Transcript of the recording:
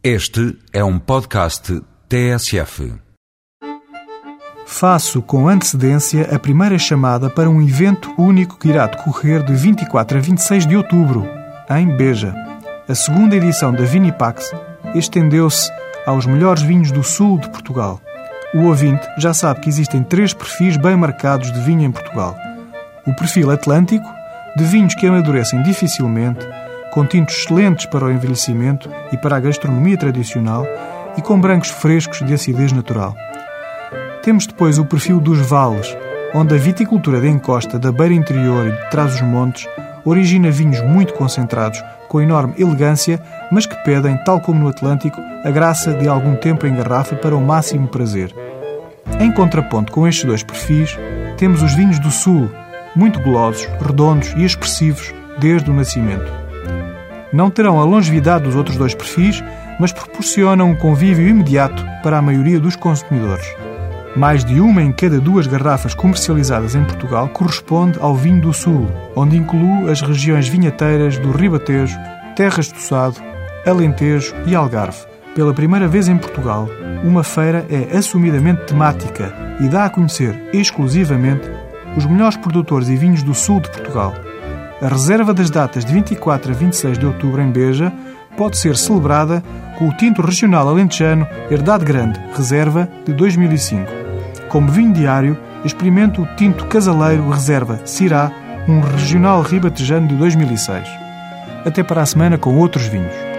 Este é um podcast TSF. Faço com antecedência a primeira chamada para um evento único que irá decorrer de 24 a 26 de outubro, em Beja. A segunda edição da Vinipax estendeu-se aos melhores vinhos do sul de Portugal. O ouvinte já sabe que existem três perfis bem marcados de vinho em Portugal. O perfil atlântico, de vinhos que amadurecem dificilmente, com tintos excelentes para o envelhecimento e para a gastronomia tradicional e com brancos frescos de acidez natural. Temos depois o perfil dos vales, onde a viticultura de encosta da beira interior e de trás os montes origina vinhos muito concentrados, com enorme elegância, mas que pedem, tal como no Atlântico, a graça de algum tempo em garrafa para o máximo prazer. Em contraponto com estes dois perfis, temos os vinhos do Sul, muito golosos, redondos e expressivos desde o nascimento. Não terão a longevidade dos outros dois perfis, mas proporcionam um convívio imediato para a maioria dos consumidores. Mais de uma em cada duas garrafas comercializadas em Portugal corresponde ao vinho do Sul, onde inclui as regiões vinheteiras do Ribatejo, Terras do Sado, Alentejo e Algarve. Pela primeira vez em Portugal, uma feira é assumidamente temática e dá a conhecer exclusivamente os melhores produtores e vinhos do sul de Portugal. A reserva das datas de 24 a 26 de outubro em Beja pode ser celebrada com o tinto regional alentejano Herdade Grande, reserva de 2005. Como vinho diário, experimento o tinto casaleiro reserva Cirá, um regional ribatejano de 2006. Até para a semana com outros vinhos.